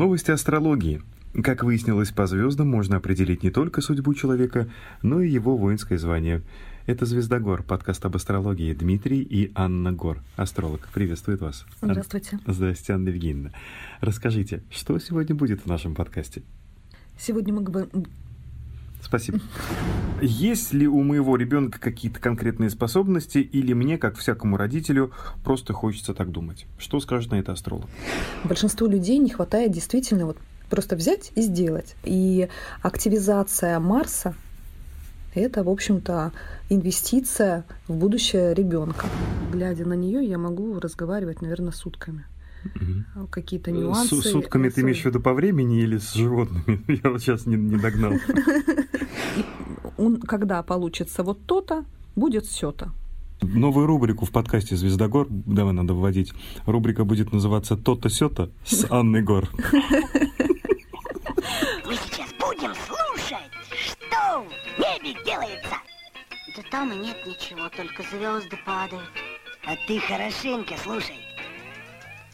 Новости астрологии. Как выяснилось по звездам, можно определить не только судьбу человека, но и его воинское звание. Это «Звездогор», подкаст об астрологии. Дмитрий и Анна Гор, астролог. Приветствует вас. Здравствуйте. Здравствуйте, Анна Евгеньевна. Расскажите, что сегодня будет в нашем подкасте? Сегодня мы. Спасибо. Есть ли у моего ребенка какие-то конкретные способности, или мне, как всякому родителю, просто хочется так думать? Что скажет на это астролог? Большинству людей не хватает действительно вот просто взять и сделать. И активизация Марса это, в общем-то, инвестиция в будущее ребенка. Глядя на нее, я могу разговаривать, наверное, сутками. Угу. Какие-то нюансы. С сутками ты имеешь в виду по времени или с животными? Я вот сейчас не, не догнал. Когда получится вот то-то, будет все-то. Новую рубрику в подкасте «Звездогор» давай надо вводить. Рубрика будет называться «То-то, сё-то» с Анной Гор. Да там и нет ничего, только звезды падают. А ты хорошенько слушай.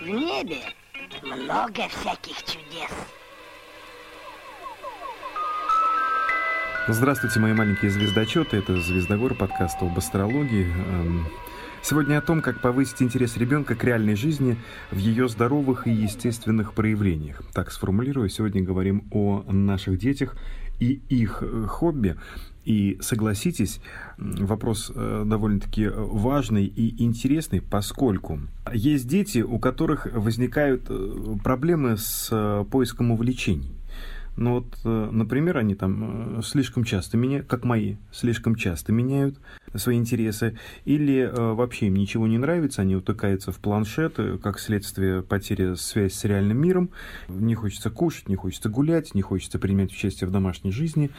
В небе много всяких чудес. Здравствуйте, мои маленькие звездочеты. Это «Звездогор», подкаст об астрологии. Эм, сегодня о том, как повысить интерес ребенка к реальной жизни в ее здоровых и естественных проявлениях. Так сформулирую, сегодня говорим о наших детях и их э, хобби. И согласитесь, вопрос э, довольно-таки важный и интересный, поскольку есть дети, у которых возникают э, проблемы с э, поиском увлечений. Ну вот, например, они там слишком часто меняют, как мои, слишком часто меняют свои интересы, или вообще им ничего не нравится, они утыкаются в планшет, как следствие потери связи с реальным миром, не хочется кушать, не хочется гулять, не хочется принимать участие в домашней жизни,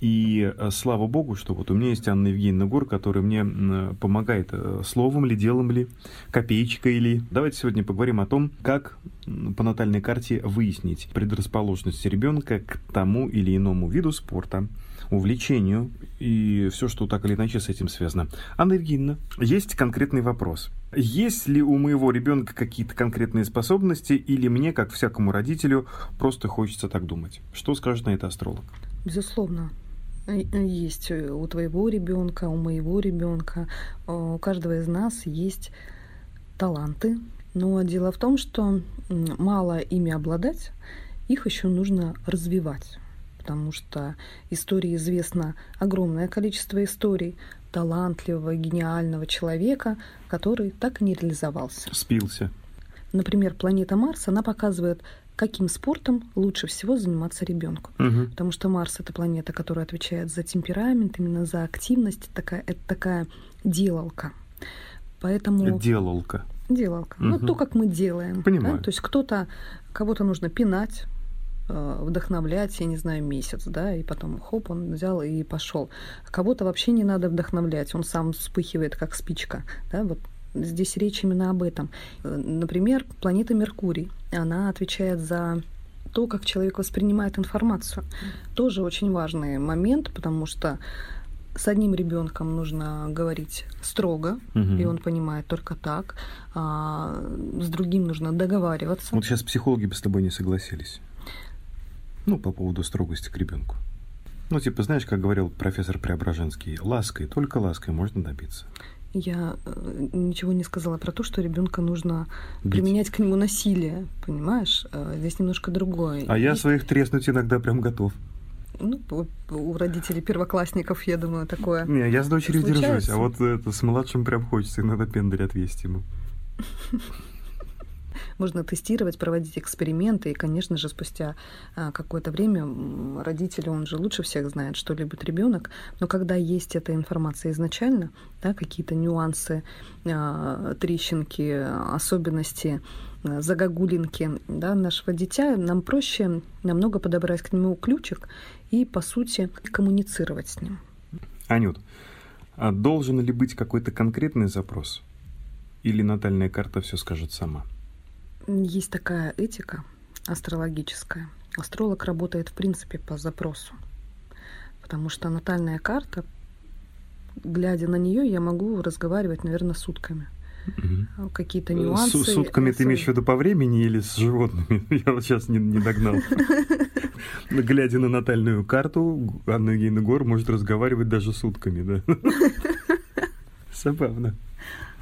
и э, слава богу, что вот у меня есть Анна Евгеньевна Гор, которая мне помогает э, словом ли, делом ли, копеечкой ли. Давайте сегодня поговорим о том, как по натальной карте выяснить предрасположенность ребенка к тому или иному виду спорта, увлечению и все, что так или иначе с этим связано. Анна Евгеньевна, есть конкретный вопрос. Есть ли у моего ребенка какие-то конкретные способности, или мне, как всякому родителю, просто хочется так думать? Что скажет на это астролог? Безусловно, есть у твоего ребенка, у моего ребенка, у каждого из нас есть таланты. Но дело в том, что мало ими обладать, их еще нужно развивать. Потому что истории известно огромное количество историй талантливого, гениального человека, который так и не реализовался. Спился. Например, планета Марс, она показывает каким спортом лучше всего заниматься ребенку. Угу. Потому что Марс это планета, которая отвечает за темперамент, именно за активность. Такая, это такая делалка. Поэтому... Делалка. Делалка. Угу. Ну, то, как мы делаем. Понимаю. Да? То есть кто-то, кого-то нужно пинать, э, вдохновлять, я не знаю, месяц, да, и потом хоп, он взял и пошел. Кого-то вообще не надо вдохновлять, он сам вспыхивает, как спичка, да, вот Здесь речь именно об этом. Например, планета Меркурий. Она отвечает за то, как человек воспринимает информацию. Тоже очень важный момент, потому что с одним ребенком нужно говорить строго, угу. и он понимает только так. А с другим нужно договариваться. Вот сейчас психологи бы с тобой не согласились. Ну, по поводу строгости к ребенку. Ну, типа, знаешь, как говорил профессор Преображенский, лаской, только лаской можно добиться я э, ничего не сказала про то, что ребенка нужно Бить. применять к нему насилие, понимаешь? Э, здесь немножко другое. А я своих треснуть иногда прям готов. Ну, у родителей первоклассников, я думаю, такое. Не, я с дочерью случается. держусь, а вот это с младшим прям хочется иногда пендель отвести ему. можно тестировать, проводить эксперименты, и, конечно же, спустя а, какое-то время родители, он же лучше всех знает, что любит ребенок, но когда есть эта информация изначально, да, какие-то нюансы, а, трещинки, особенности, а, загогулинки да, нашего дитя, нам проще намного подобрать к нему ключик и, по сути, коммуницировать с ним. Анют, а должен ли быть какой-то конкретный запрос? Или натальная карта все скажет сама? Есть такая этика астрологическая. Астролог работает в принципе по запросу. Потому что натальная карта, глядя на нее, я могу разговаривать, наверное, сутками. угу. какие-то нюансы. С сутками ты имеешь в виду по времени или с животными? Я вот сейчас не, не догнал. Глядя на натальную карту, Анна Евгеньевна Гор может разговаривать даже сутками, да? Забавно.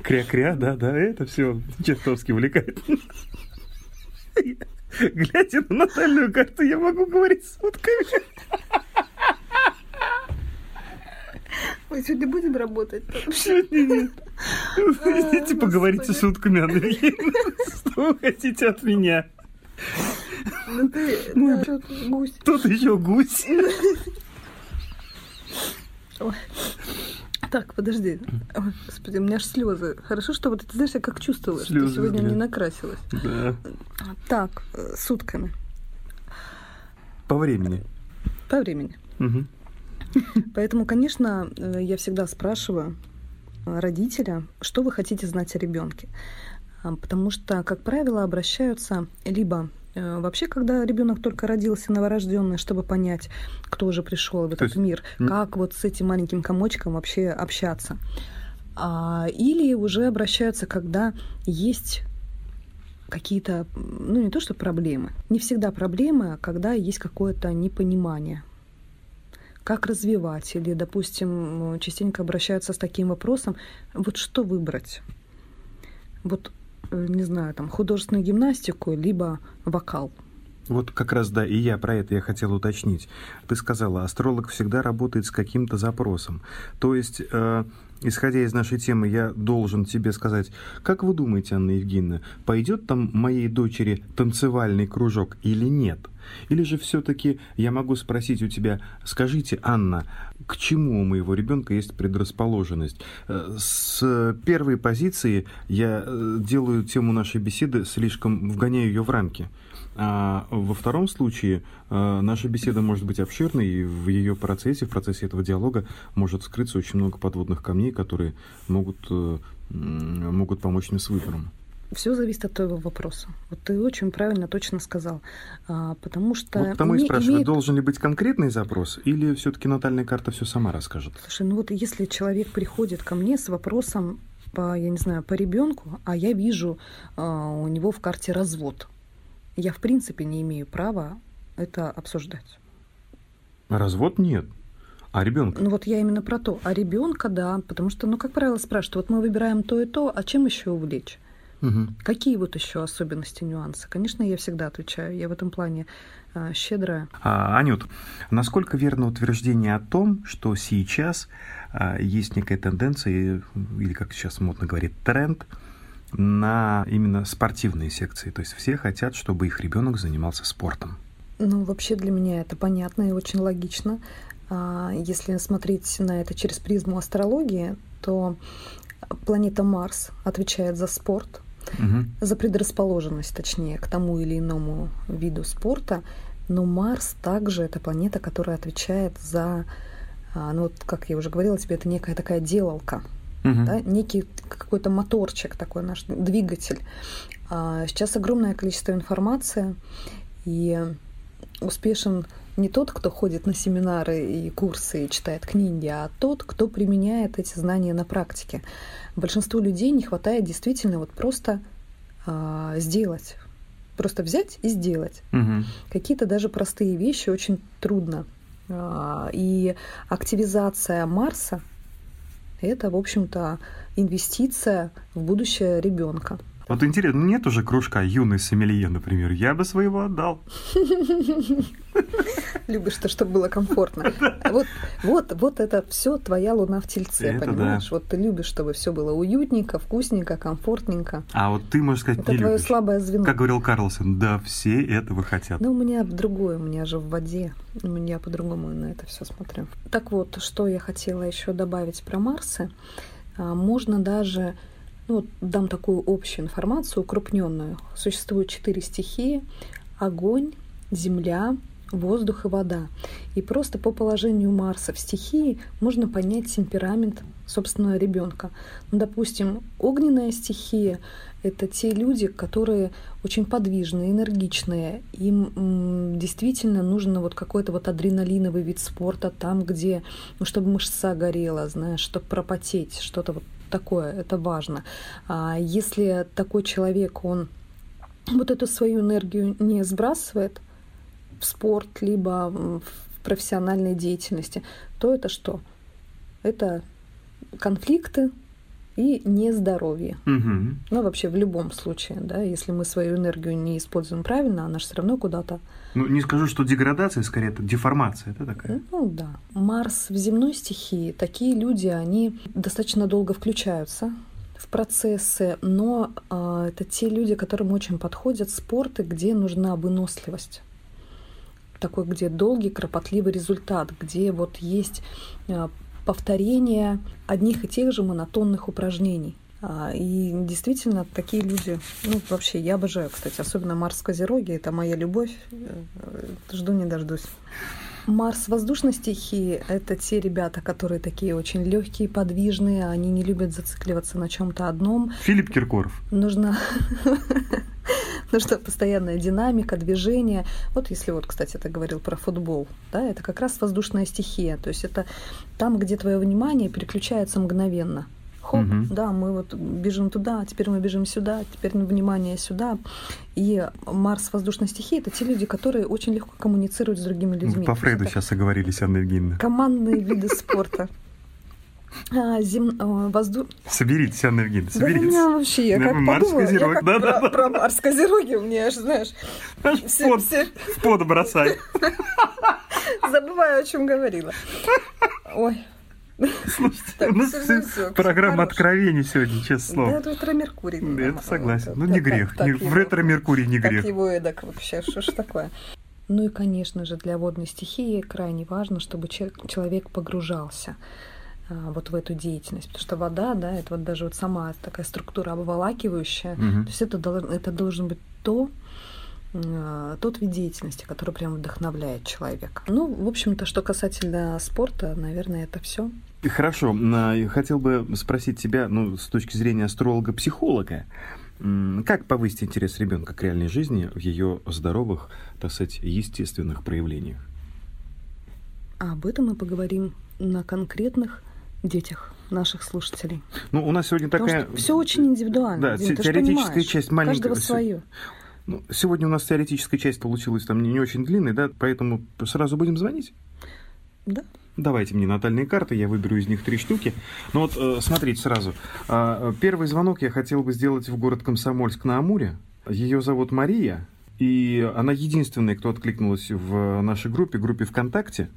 Кря-кря, да, да, это все чертовски увлекает. Глядя на натальную карту, я могу говорить сутками. Мы сегодня будем работать? Сегодня нет. Идите поговорите сутками, Анна Что вы хотите от меня? Ну ты, ну, да, гусь. Тут еще гусь. Ой. Так, подожди. Ой, господи, у меня аж слезы. Хорошо, что вот ты знаешь, я как чувствовала, слезы, что сегодня блин. не накрасилась. Да. Так, э, сутками. По времени. По времени. Угу. Поэтому, конечно, э, я всегда спрашиваю родителя, что вы хотите знать о ребенке. Потому что, как правило, обращаются либо э, Вообще, когда ребенок только родился, новорожденный, чтобы понять, кто же пришел в этот есть... мир, как вот с этим маленьким комочком вообще общаться. А, или уже обращаются, когда есть какие-то, ну не то что проблемы, не всегда проблемы, а когда есть какое-то непонимание как развивать, или, допустим, частенько обращаются с таким вопросом, вот что выбрать? Вот, э, не знаю, там, художественную гимнастику, либо вокал. Вот как раз, да, и я про это я хотел уточнить. Ты сказала, астролог всегда работает с каким-то запросом. То есть, э, исходя из нашей темы, я должен тебе сказать, как вы думаете, Анна Евгеньевна, пойдет там моей дочери танцевальный кружок или нет? Или же все-таки я могу спросить у тебя, скажите, Анна, к чему у моего ребенка есть предрасположенность? Э, с первой позиции я э, делаю тему нашей беседы слишком, вгоняю ее в рамки. А во втором случае э, наша беседа может быть обширной, и в ее процессе, в процессе этого диалога может скрыться очень много подводных камней, которые могут, могут помочь мне с выбором. Все зависит от твоего вопроса. Вот ты очень правильно, точно сказал. А, потому что... Вот потому и спрашиваю, имеет... должен ли быть конкретный запрос, или все-таки натальная карта все сама расскажет? Слушай, ну вот если человек приходит ко мне с вопросом по, я не знаю, по ребенку, а я вижу а, у него в карте развод, я в принципе не имею права это обсуждать. Развод нет. А ребенка? Ну вот я именно про то. А ребенка, да, потому что, ну, как правило, спрашивают, вот мы выбираем то и то, а чем еще увлечь? Угу. Какие вот еще особенности, нюансы? Конечно, я всегда отвечаю. Я в этом плане э, щедрая. А, Анют, насколько верно утверждение о том, что сейчас э, есть некая тенденция, или как сейчас модно говорить, тренд на именно спортивные секции? То есть все хотят, чтобы их ребенок занимался спортом. Ну, вообще для меня это понятно и очень логично. Если смотреть на это через призму астрологии, то планета Марс отвечает за спорт, угу. за предрасположенность, точнее, к тому или иному виду спорта. Но Марс также это планета, которая отвечает за, а, ну вот как я уже говорила тебе, это некая такая делалка, угу. да, некий какой-то моторчик такой наш двигатель. А сейчас огромное количество информации, и успешен не тот, кто ходит на семинары и курсы и читает книги, а тот, кто применяет эти знания на практике. Большинству людей не хватает действительно вот просто а, сделать. Просто взять и сделать. Угу. Какие-то даже простые вещи очень трудно. А, и активизация Марса это, в общем-то, инвестиция в будущее ребенка. Вот интересно, ну нет уже кружка юный сомелье, например. Я бы своего отдал. Любишь то, чтобы было комфортно. Вот, вот, вот это все твоя луна в тельце, это понимаешь? Да. Вот ты любишь, чтобы все было уютненько, вкусненько, комфортненько. А вот ты, можешь сказать, это не твое любишь. слабое звено. Как говорил Карлсон, да, все этого хотят. Ну, у меня другое, у меня же в воде. У меня по-другому на это все смотрю. Так вот, что я хотела еще добавить про Марсы. А, можно даже ну, вот дам такую общую информацию, укрупненную. Существует четыре стихии – огонь, земля, воздух и вода. И просто по положению Марса в стихии можно понять темперамент собственного ребенка. Ну, допустим, огненная стихия — это те люди, которые очень подвижные, энергичные. Им действительно нужно вот какой-то вот адреналиновый вид спорта там, где, ну, чтобы мышца горела, знаешь, чтобы пропотеть, что-то вот такое, это важно. А если такой человек, он вот эту свою энергию не сбрасывает в спорт, либо в профессиональной деятельности, то это что? Это конфликты, и нездоровье. Угу. Ну, вообще в любом случае, да, если мы свою энергию не используем правильно, она же все равно куда-то. Ну, не скажу, что деградация, скорее, это деформация, это такая. Ну, да. Марс в земной стихии, такие люди, они достаточно долго включаются в процессы, но э, это те люди, которым очень подходят спорты, где нужна выносливость такой, где долгий, кропотливый результат, где вот есть а, повторение одних и тех же монотонных упражнений. А, и действительно, такие люди, ну, вообще, я обожаю, кстати, особенно Марс Козероги, это моя любовь, э, жду не дождусь. Марс воздушной стихии — это те ребята, которые такие очень легкие, подвижные, они не любят зацикливаться на чем-то одном. Филипп Киркоров. Нужно ну что, постоянная динамика, движение. Вот если вот, кстати, ты говорил про футбол, да, это как раз воздушная стихия. То есть это там, где твое внимание переключается мгновенно. Хоп, угу. да, мы вот бежим туда, теперь мы бежим сюда, теперь внимание сюда. И Марс воздушной стихии это те люди, которые очень легко коммуницируют с другими людьми. По Фрейду сейчас оговорились, Анна Евгеньевна. Командные виды спорта. А, зем... А, воздух... Соберитесь, Анна Евгеньевна, соберитесь. Да вообще, я как Марс подумала, Козерог, я как да, про, да, про Марс Козероги, у меня аж, знаешь, Аж все, в пот, все в пот бросай. забываю, о чем говорила. Ой. Слушайте, Так, у нас программа откровений сегодня, честное Да, слово. это ретро-меркурий. Да, это согласен. Ну, так- не так- грех. так В ретро-меркурий не Так грех. его эдак вообще, что ж такое? Ну и, конечно же, для водной стихии крайне важно, чтобы че- человек погружался а, вот в эту деятельность. Потому что вода, да, это вот даже вот сама такая структура обволакивающая. Мгм. То есть это, это должен быть то, тот вид деятельности, который прям вдохновляет человека. Ну, в общем-то, что касательно спорта, наверное, это все. Хорошо, хотел бы спросить тебя, ну, с точки зрения астролога-психолога, как повысить интерес ребенка к реальной жизни в ее здоровых, так сказать, естественных проявлениях? А об этом мы поговорим на конкретных детях наших слушателей. Ну, у нас сегодня такая... все очень индивидуально. Да, Дим, ж теоретическая часть маленькая. Каждого свое. Ну, сегодня у нас теоретическая часть получилась там не, не очень длинной, да, поэтому сразу будем звонить. Да. Давайте мне натальные карты, я выберу из них три штуки. Ну вот, э, смотрите сразу. А, Первый звонок я хотел бы сделать в город Комсомольск на Амуре. Ее зовут Мария, и она единственная, кто откликнулась в нашей группе, группе ВКонтакте,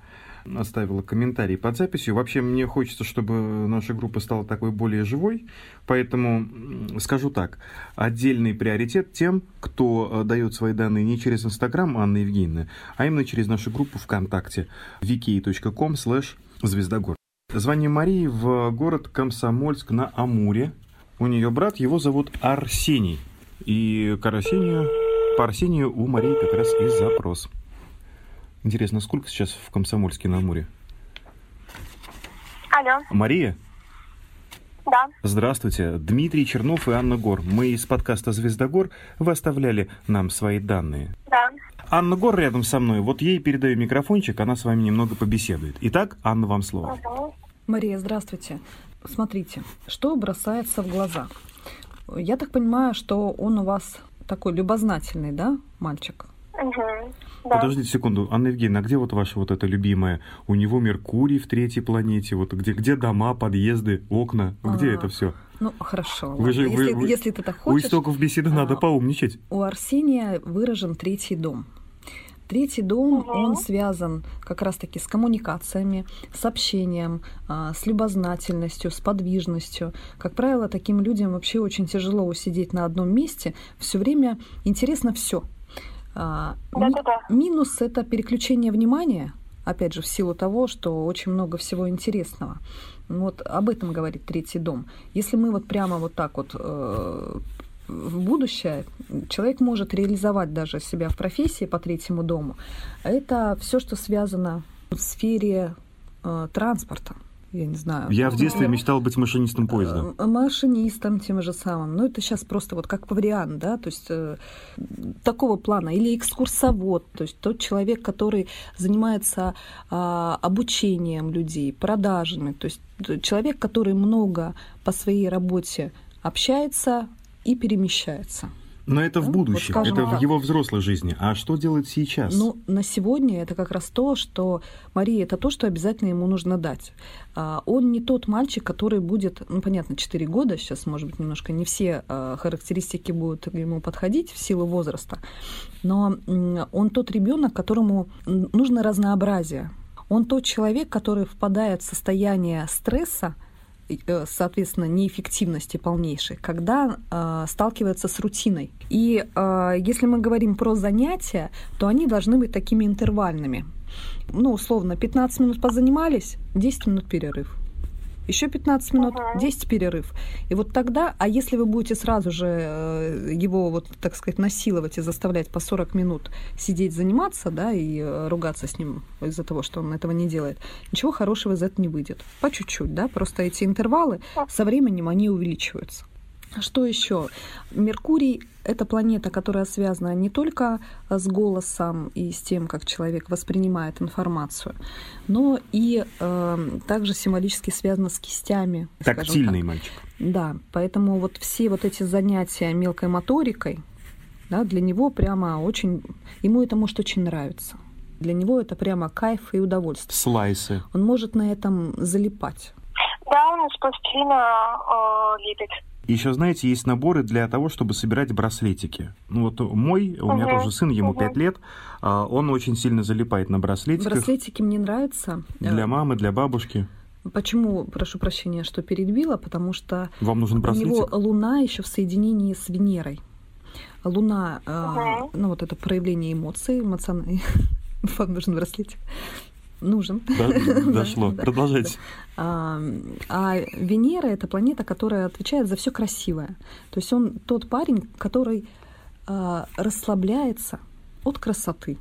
оставила комментарий под записью. Вообще мне хочется, чтобы наша группа стала такой более живой, поэтому скажу так. Отдельный приоритет тем, кто э, дает свои данные не через Инстаграм Анны Евгеньевны, а именно через нашу группу ВКонтакте wiki.com slash звездогор. Звоним Марии в город Комсомольск на Амуре. У нее брат, его зовут Арсений. И к Арсению, по Арсению у Марии как раз и запрос. Интересно, сколько сейчас в Комсомольске на Амуре? Алло, Мария, да. здравствуйте. Дмитрий Чернов и Анна Гор. Мы из подкаста «Звездогор». Вы оставляли нам свои данные. Да. Анна Гор рядом со мной. Вот ей передаю микрофончик, она с вами немного побеседует. Итак, Анна, вам слово. Мгм. Мария, здравствуйте. Смотрите, что бросается в глаза? Я так понимаю, что он у вас такой любознательный, да, мальчик? Мгм. Да. Подождите секунду, Анна Евгеньевна, а где вот ваша вот эта любимая? У него Меркурий в третьей планете, вот где, где дома, подъезды, окна, где А, это все? Ну, хорошо. Вы же- вы- если, вы- если ты так У хочешь, истоков беседы надо а, поумничать. у Арсения выражен третий дом. Третий дом, Мгм. он связан как раз-таки с коммуникациями, с общением, а, с любознательностью, с подвижностью. Как правило, таким людям вообще очень тяжело усидеть на одном месте. Все время интересно все. Да-да-да. Минус это переключение внимания, опять же, в силу того, что очень много всего интересного. Вот об этом говорит третий дом. Если мы вот прямо вот так вот э, в будущее, человек может реализовать даже себя в профессии по третьему дому. Это все, что связано в сфере э, транспорта. Я не знаю. Я в детстве Ну, мечтал быть машинистом поезда. э, машинистом тем же самым. Ну, это сейчас просто вот как вариант, да, то есть э, такого плана. Или экскурсовод, то есть тот человек, который занимается а, обучением людей, продажами, то есть т- человек, который много по своей работе общается и перемещается. Но это в Ну, будущем, вот это в так. его взрослой жизни. А что делать сейчас? Ну, на сегодня это как раз то, что Мария, это то, что обязательно ему нужно дать. А, Он не тот мальчик, который будет, ну, понятно, 4 года, сейчас, может быть, немножко не все а, характеристики будут ему подходить в силу возраста, но он тот ребенок, которому нужно разнообразие. Он тот человек, который впадает в состояние стресса, соответственно, неэффективности полнейшей, когда э, сталкивается с рутиной. И э, если мы говорим про занятия, то они должны быть такими интервальными. Ну, условно, 15 минут позанимались, 10 минут перерыв. Еще 15 минут, Ага. 10 перерыв. И вот тогда, а если вы будете сразу же э, его, вот, так сказать, насиловать и заставлять по 40 минут сидеть, заниматься, да, и э, ругаться с ним из-за того, что он этого не делает, ничего хорошего из этого не выйдет. По чуть-чуть, да, просто эти интервалы со временем они увеличиваются. Что еще? Меркурий — это планета, которая связана не только с голосом и с тем, как человек воспринимает информацию, но и э, также символически связана с кистями. скажем так. Тактильный мальчик. Да, поэтому вот все вот эти занятия мелкой моторикой, да, для него прямо очень, ему это может очень нравиться. Для него это прямо кайф и удовольствие. Слайсы. Он может на этом залипать. Да, он из пластилина э, лепит. Еще, знаете, есть наборы для того, чтобы собирать браслетики. Ну вот мой, у меня Мгм, тоже сын, ему мгм. 5 лет, а, он очень сильно залипает на браслетиках. Браслетики мне нравятся. Для Э, мамы, для бабушки. Почему, прошу прощения, что перебила? Потому что Вам нужен у него браслетик? Луна еще в соединении с Венерой. Луна, э, Мгм. ну вот это проявление эмоций, эмоциональный. Вам нужен браслетик? Нужен. Да, дошло. Да, Продолжайте. А, а Венера это планета, которая отвечает за все красивое. То есть он тот парень, который а, расслабляется от красоты.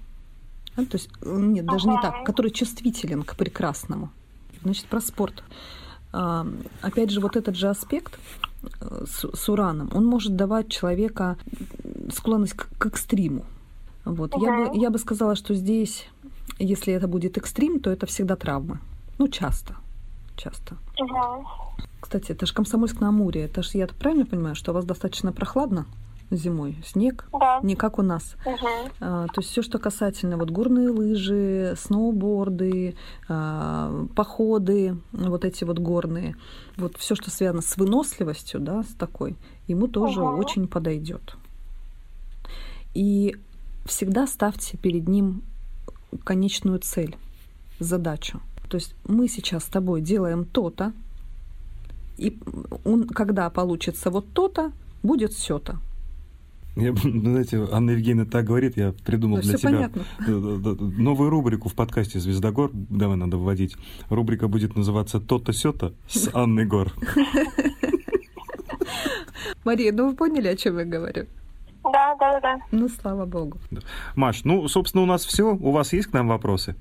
Да, то есть, э, нет, даже не так, который чувствителен к прекрасному. Значит, про спорт. А, опять же, вот этот же аспект э, с, с Ураном, он может давать человека склонность к, к экстриму. Вот. Я, бы, я бы сказала, что здесь, если это будет экстрим, то это всегда травмы. Ну, часто. Часто. Мгм. Кстати, это же Комсомольск на Амуре. Это же, я правильно понимаю, что у вас достаточно прохладно зимой? Снег? Да. Не как у нас. Мгм. А, то есть все, что касательно вот горные лыжи, сноуборды, а, походы, вот эти вот горные, вот все, что связано с выносливостью, да, с такой, ему тоже Ага. очень подойдет. И всегда ставьте перед ним конечную цель, задачу. То есть мы сейчас с тобой делаем то-то, и он, когда получится вот то-то, будет все-то. Я, знаете, Анна Евгеньевна так говорит, я придумал Ну, для себя понятно. новую рубрику в подкасте «Звездогор». Давай надо вводить. Рубрика будет называться «То-то, сё-то» с Анной Гор. Мария, ну вы поняли, о чем я говорю? Да, да. Ну, слава богу. Маш, ну, собственно, у нас все. У вас есть к нам вопросы?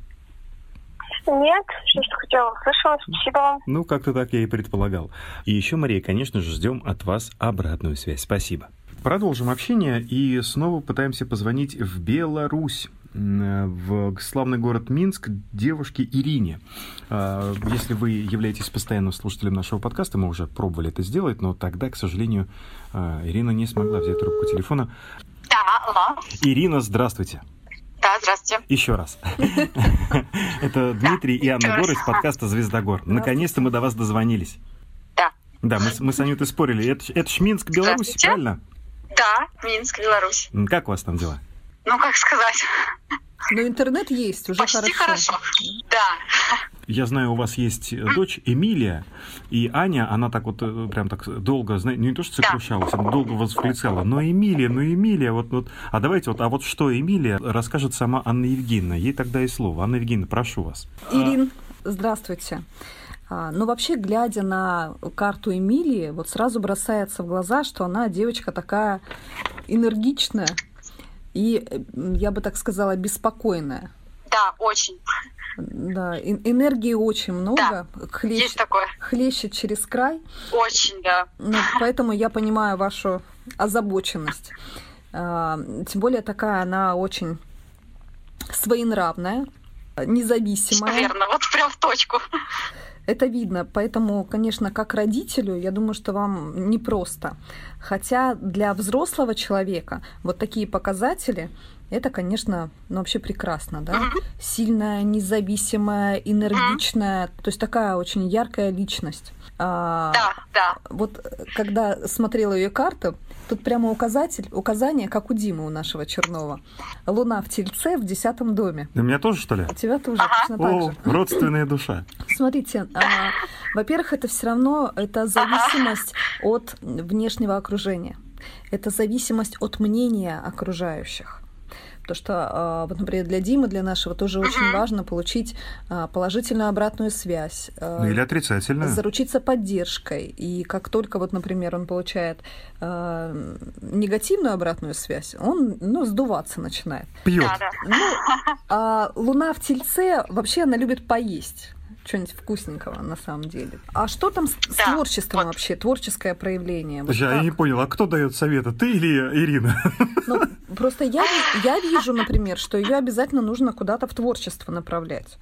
Нет, все, что хотела, услышала. Спасибо вам. Ну, как-то так я и предполагал. И еще, Мария, конечно же, ждем от вас обратную связь. Спасибо. Продолжим общение и снова пытаемся позвонить в Беларусь в славный город Минск девушке Ирине. А, Если вы являетесь постоянным слушателем нашего подкаста, мы уже пробовали это сделать, но тогда, к сожалению, а, Ирина не смогла взять трубку телефона. Да, алло. Ирина, здравствуйте. Да, здравствуйте. Еще раз. Это Дмитрий и Анна Гор из подкаста «Звездогор». Наконец-то мы до вас дозвонились. Да. Да, мы, с- мы с Анютой спорили. Это, ж- это ж Минск, Беларусь, правильно? Да, Минск, Беларусь. Как у вас там дела? Ну, как сказать, Но интернет есть, уже почти хорошо. Да. Я знаю, у вас есть э, дочь Эмилия, и Аня, она так вот э, прям так долго, знаете, не то что сокрушалась, она долго восклицала, но Эмилия, ну Эмилия, вот, вот. А давайте вот, а вот что Эмилия расскажет сама Анна Евгеньевна, ей тогда и слово. Анна Евгеньевна, прошу вас. Ирин, здравствуйте. А, Ну, вообще, глядя на карту Эмилии, вот сразу бросается в глаза, что она девочка такая энергичная и, я бы так сказала, беспокойная. Да, очень. Да, энергии очень много. Да, хлещ... есть такое. Хлещет через край. Очень, да. Ну, поэтому я понимаю вашу озабоченность. А, тем более такая она очень своенравная, независимая. Верно, вот прям в точку. Это видно, поэтому, конечно, как родителю, я думаю, что вам непросто. Хотя для взрослого человека вот такие показатели это, конечно, ну, вообще прекрасно, да? Сильная, независимая, энергичная, то есть такая очень яркая личность. А, да, да. Вот когда смотрела ее карту, тут прямо указатель, указание, как у Димы, у нашего Чернова. Луна в Тельце в десятом доме. У меня тоже, что ли? У тебя тоже, ага. точно так О, же. родственная душа. Смотрите, а, во-первых, это все равно это зависимость ага. от внешнего окружения. Это зависимость от мнения окружающих. Потому что, а, вот, например, для Димы, для нашего тоже очень важно получить а, положительную обратную связь. А, ну, или отрицательную. Заручиться поддержкой. И как только, вот, например, он получает негативную обратную связь, он ну, сдуваться начинает. Пьет. Ну, а Луна в Тельце вообще она любит поесть что-нибудь вкусненького на самом деле. А что там с, да, творчеством вот. вообще, творческое проявление? Вот я не понял, а кто дает советы, ты или Ирина? Ну, просто я, я вижу, например, что ее обязательно нужно куда-то в творчество направлять.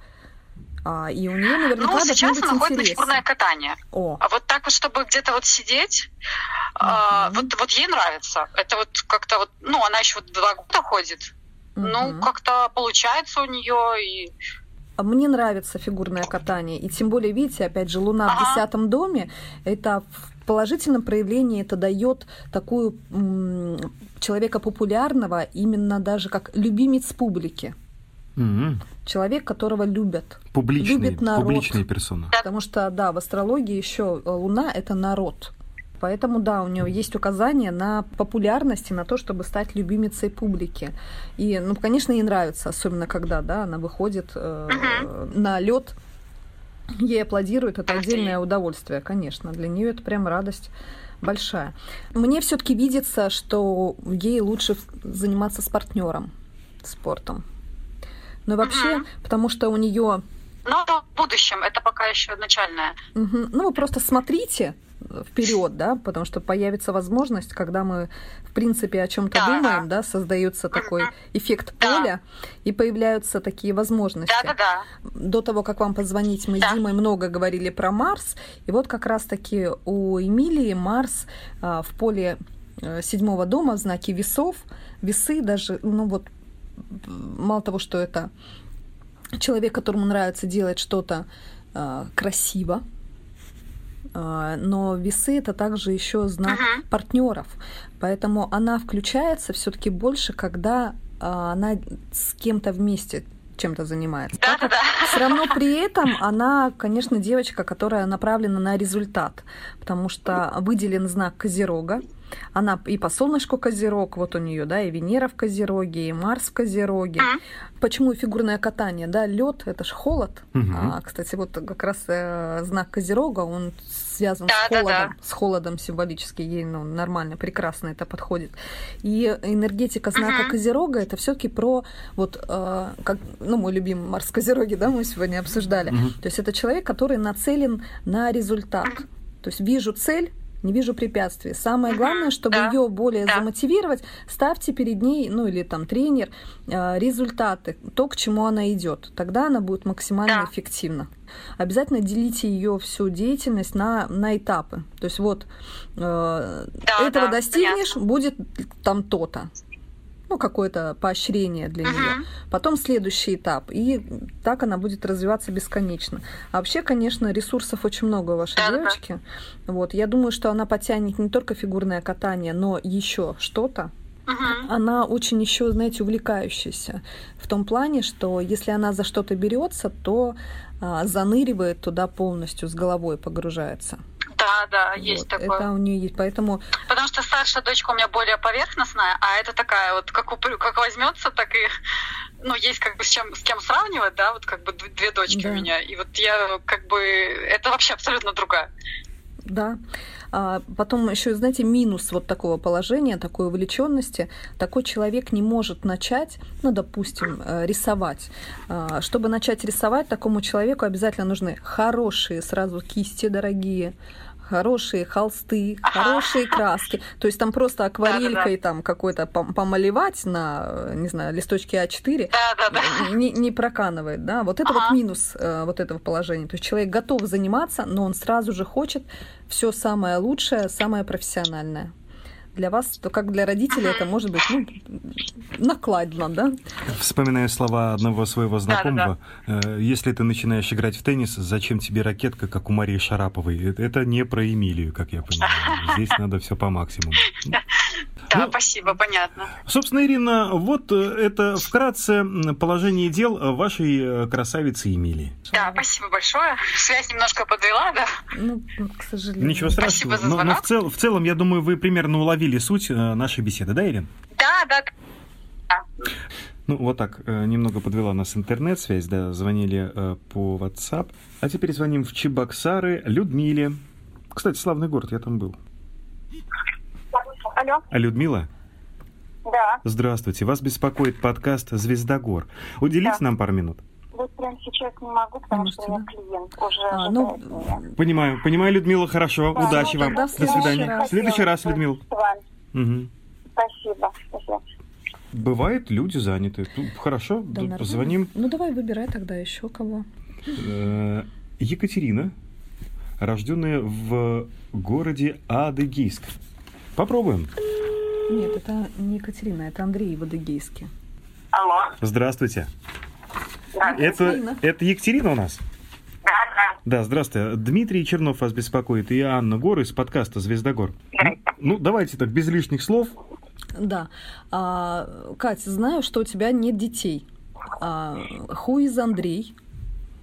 А, и у нее наверняка ну, сейчас она ходит на фигурное катание. О. А вот так вот, чтобы где-то вот сидеть, а, вот, вот ей нравится. Это вот как-то вот, ну, она еще вот два года ходит. Ну, как-то получается у нее и мне нравится фигурное катание. И тем более, видите, опять же, Луна ага. в десятом доме, это в положительном проявлении это дает такую м- человека популярного, именно даже как любимец публики. Mm-hmm. Человек, которого любят. Публичный, любит народ. Публичная персона. Потому что, да, в астрологии еще Луна это народ. Поэтому, да, у него есть указание на популярность и на то, чтобы стать любимицей публики. И, ну, конечно, ей нравится, особенно когда, да, она выходит э, uh-huh. на лед, ей аплодируют, это отдельное удовольствие, конечно. Для нее это прям радость большая. Мне все-таки видится, что ей лучше заниматься с партнером спортом. Но вообще, uh-huh. потому что у нее но в будущем это пока еще начальное. Угу. Ну, вы просто смотрите, вперед, да, потому что появится возможность, когда мы, в принципе, о чем-то да, думаем, да. да, создается такой эффект да. поля, и появляются такие возможности. Да, да, да. До того, как вам позвонить, мы да. с Димой много говорили про Марс, и вот как раз-таки у Эмилии Марс а, в поле э, седьмого дома в знаке весов, весы даже, ну вот, мало того, что это человек, которому нравится делать что-то э, красиво, но весы это также еще знак uh-huh. партнеров. Поэтому она включается все-таки больше, когда а, она с кем-то вместе чем-то занимается. Да, да, да. Все равно при этом она, конечно, девочка, которая направлена на результат, потому что выделен знак Козерога. Она и по солнышку Козерог, вот у нее, да, и Венера в Козероге, и Марс в Козероге. Mm. Почему фигурное катание, да, лед это ж холод. Mm-hmm. А, кстати, вот как раз э, знак Козерога, он связан да, с холодом, да, да. с холодом символически, ей ну, нормально, прекрасно это подходит. И энергетика знака uh-huh. Козерога это все-таки про вот э, как ну мой любимый Марс Козероги, да, мы сегодня обсуждали. Uh-huh. То есть это человек, который нацелен на результат. То есть вижу цель, не вижу препятствий. Самое главное, чтобы да. ее более да. замотивировать, ставьте перед ней, ну или там тренер, э, результаты, то, к чему она идет. Тогда она будет максимально да. эффективна. Обязательно делите ее всю деятельность на, на этапы. То есть вот э, да, этого да, достигнешь, понятно. будет там то-то ну, какое-то поощрение для uh-huh. нее. Потом следующий этап. И так она будет развиваться бесконечно. А вообще, конечно, ресурсов очень много у вашей uh-huh. девочки. Вот. Я думаю, что она потянет не только фигурное катание, но еще что-то. Uh-huh. Она очень еще, знаете, увлекающаяся в том плане, что если она за что-то берется, то а, заныривает туда полностью, с головой погружается. Да, да, есть вот, такое. Это у нее есть, поэтому... Потому что старшая дочка у меня более поверхностная, а это такая вот, как, как возьмется, так и... Ну, есть как бы с чем, с кем сравнивать, да, вот как бы две дочки да. у меня. И вот я как бы... Это вообще абсолютно другая. Да. А потом еще, знаете, минус вот такого положения, такой увлеченности. Такой человек не может начать, ну, допустим, э, рисовать. А, чтобы начать рисовать, такому человеку обязательно нужны хорошие сразу кисти дорогие, хорошие холсты, хорошие краски. То есть там просто акварелькой там какой-то помалевать на, не знаю, листочке А4 не, не проканывает, да. Вот это вот минус э, вот этого положения. То есть человек готов заниматься, но он сразу же хочет все самое лучшее, самое профессиональное для вас, то как для родителей это может быть ну, накладно, да? Вспоминаю слова одного своего знакомого. Да, да, да. Если ты начинаешь играть в теннис, зачем тебе ракетка, как у Марии Шараповой? Это не про Эмилию, как я понимаю. Здесь надо все по максимуму. Да, ну, спасибо, понятно. Собственно, Ирина, вот э, это вкратце положение дел вашей э, красавицы Эмилии. Да, спасибо большое. Связь немножко подвела, да? Ну, к сожалению. Ничего страшного. Спасибо за звонок. Но, но в, цел, в целом, я думаю, вы примерно уловили суть э, нашей беседы, да, Ирин? Да, да. Ну, вот так, немного подвела нас интернет-связь, да, звонили по WhatsApp. А теперь звоним в Чебоксары Людмиле. Кстати, славный город, я там был. Алло. А Людмила? Да. Здравствуйте. Вас беспокоит подкаст «Звездогор». Уделите да. нам пару минут. Вот прямо сейчас не могу, потому Можете, что у меня клиент уже а, ну, Понимаю, понимаю, Людмила, хорошо. Да, Удачи ну, вам. До свидания. Раз. В следующий раз, Людмила. Угу. Спасибо. Спасибо. Бывает, люди заняты. Хорошо, да, позвоним. Ну, давай выбирай тогда еще кого. Э, Екатерина, рожденная в городе Адыгейск. Попробуем. Нет, это не Екатерина, это Андрей в Адыгейске. Алло. Здравствуйте. Это, это Екатерина у нас? Да, да. Да, здравствуйте. Дмитрий Чернов вас беспокоит и Анна Гор из подкаста «Звездогор». Ну, ну, давайте так, без лишних слов. Да. А, Катя, знаю, что у тебя нет детей. А, Хуиз Андрей?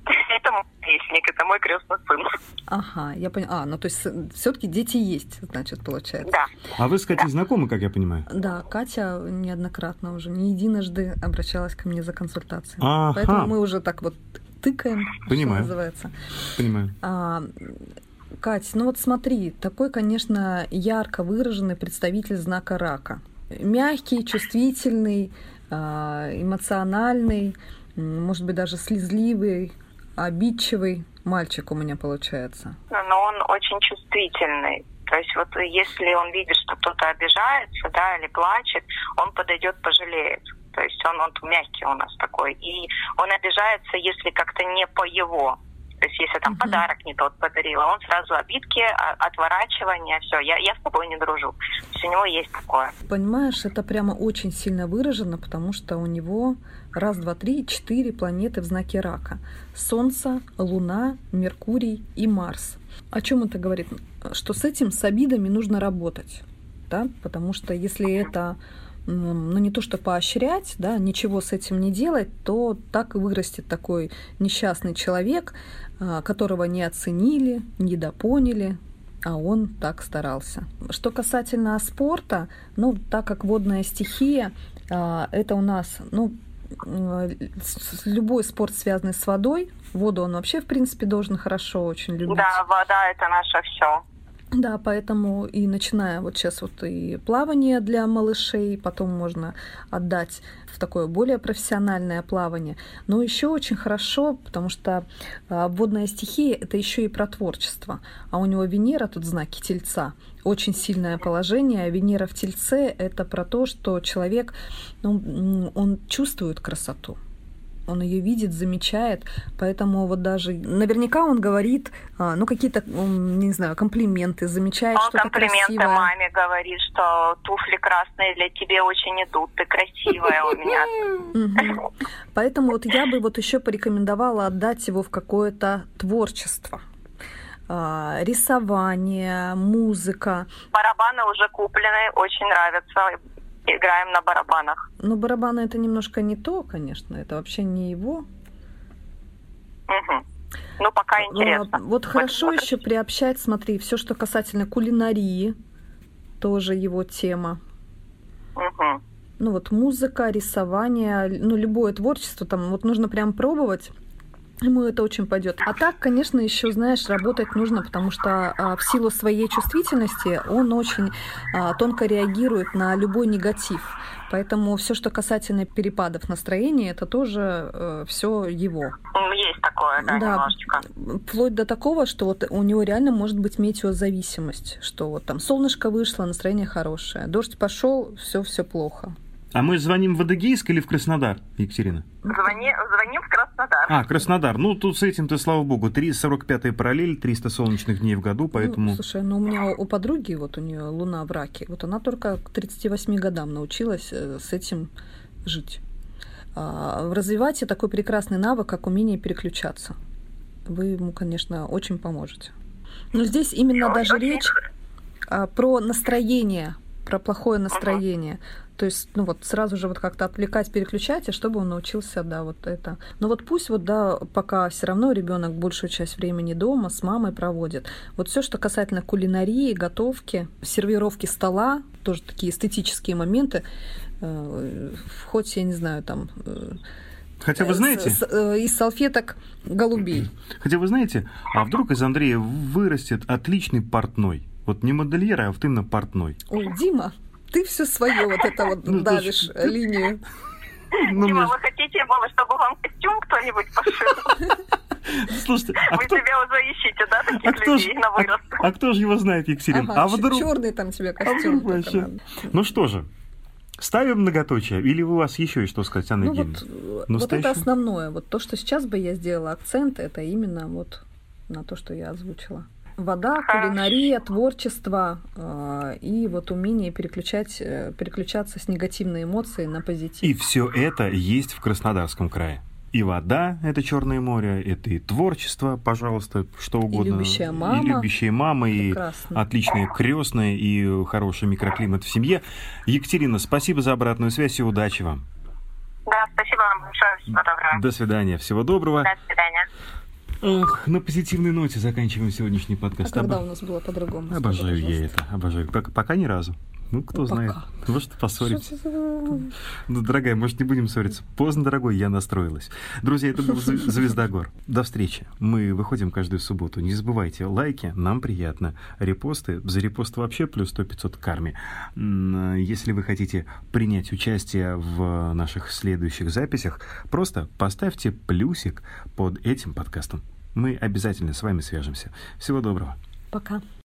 Песник, это мой крестный сын. Ага, я поняла. А, ну то есть все-таки дети есть, значит, получается. Да. А вы с Катей да. знакомы, как я понимаю? Да, Катя неоднократно уже, не единожды обращалась ко мне за консультацией. Ага. Поэтому мы уже так вот тыкаем, Понимаю. что называется. Понимаю. А, Кать, ну вот смотри, такой, конечно, ярко выраженный представитель знака рака. Мягкий, чувствительный, а, эмоциональный, может быть, даже слезливый, обидчивый мальчик у меня получается. Но он очень чувствительный. То есть вот если он видит, что кто-то обижается, да, или плачет, он подойдет, пожалеет. То есть он, он мягкий у нас такой. И он обижается, если как-то не по его. То есть если там uh-huh. подарок не тот подарила, он сразу обидки, а, отворачивание, все, я, я с тобой не дружу. То есть у него есть такое. Понимаешь, это прямо очень сильно выражено, потому что у него раз, два, три, четыре планеты в знаке рака. Солнце, Луна, Меркурий и Марс. О чем это говорит? Что с этим, с обидами нужно работать. Да? Потому что если это ну, не то что поощрять, да, ничего с этим не делать, то так и вырастет такой несчастный человек, а, которого не оценили, недопоняли, а он так старался. Что касательно спорта, ну, так как водная стихия, а, это у нас, ну, любой спорт, связанный с водой, воду он вообще, в принципе, должен хорошо очень любить. Да, вода это наше все. Да, поэтому и начиная вот сейчас вот и плавание для малышей, потом можно отдать в такое более профессиональное плавание. Но еще очень хорошо, потому что а, водная стихия это еще и про творчество. А у него Венера тут знаки тельца. Очень сильное положение. А Венера в тельце это про то, что человек, ну, он чувствует красоту он ее видит, замечает, поэтому вот даже наверняка он говорит, а, ну какие-то, не знаю, комплименты, замечает он что-то комплименты красивое. маме говорит, что туфли красные для тебя очень идут, ты красивая у меня. Поэтому вот я бы вот еще порекомендовала отдать его в какое-то творчество а, рисование, музыка. Барабаны уже куплены, очень нравятся играем на барабанах. Ну, барабаны это немножко не то, конечно, это вообще не его. Угу. Ну, пока интересно. А, вот хорошо вот, еще приобщать, смотри, все, что касательно кулинарии, тоже его тема. Угу. Ну вот музыка, рисование, ну любое творчество, там вот нужно прям пробовать ему это очень пойдет. А так, конечно, еще, знаешь, работать нужно, потому что а, в силу своей чувствительности он очень а, тонко реагирует на любой негатив. Поэтому все, что касательно перепадов настроения, это тоже э, все его. Есть такое, да, да, немножечко. Вплоть до такого, что вот у него реально может быть метеозависимость, что вот там солнышко вышло, настроение хорошее, дождь пошел, все все плохо. А мы звоним в Адыгейск или в Краснодар, Екатерина? Звони, звоним в Краснодар. А, Краснодар. Ну, тут с этим-то, слава богу, 345-я параллель, 300 солнечных дней в году, поэтому... Ну, слушай, ну у меня у подруги, вот у нее луна в раке, вот она только к 38 годам научилась э, с этим жить. А, развивайте такой прекрасный навык, как умение переключаться. Вы ему, конечно, очень поможете. Но здесь именно даже речь а, про настроение, про плохое настроение. То есть, ну вот сразу же вот как-то отвлекать, переключать, и чтобы он научился, да, вот это. Но вот пусть вот, да, пока все равно ребенок большую часть времени дома с мамой проводит. Вот все, что касательно кулинарии, готовки, сервировки стола, тоже такие эстетические моменты, э, хоть, я не знаю, там... Э, Хотя вы знаете... С, с, э, из салфеток голубей. Хотя вы знаете, а вдруг из Андрея вырастет отличный портной? Вот не модельер, а вот именно портной. Ой, Дима, ты все свое вот это вот ну, давишь ты... линию. Ну, Дима, вы хотите, чтобы вам костюм кто-нибудь пошил? Слушайте, а Вы кто... себя уже ищете, да, таких а кто людей ж... на вырост? А, а кто же его знает, Екатерина? Ага, а вдруг... Черный там тебе костюм. А вообще... Ну что же, Ставим многоточие, или у вас еще есть что сказать, Анна ну, вот, вот это основное. Вот то, что сейчас бы я сделала акцент, это именно вот на то, что я озвучила. Вода, кулинария, творчество э, и вот умение переключать, э, переключаться с негативной эмоцией на позитив. И все это есть в Краснодарском крае. И вода – это Черное море, это и творчество, пожалуйста, что угодно. И любящая мама. И любящая мама, и отличная крестная, и хороший микроклимат в семье. Екатерина, спасибо за обратную связь и удачи вам. Да, спасибо вам большое. Всего доброго. До свидания. Всего доброго. До свидания. Ох, на позитивной ноте заканчиваем сегодняшний подкаст. А когда у нас было по-другому? Обожаю я это, обожаю. Пока, пока ни разу. Ну, кто ну, знает. Пока. Может, поссорить. Ну, дорогая, может, не будем ссориться. Поздно, дорогой, я настроилась. Друзья, это был Звездогор. До встречи. Мы выходим каждую субботу. Не забывайте, лайки, нам приятно. Репосты, за репост вообще плюс 100-500 карме. Если вы хотите принять участие в наших следующих записях, просто поставьте плюсик под этим подкастом. Мы обязательно с вами свяжемся. Всего доброго. Пока.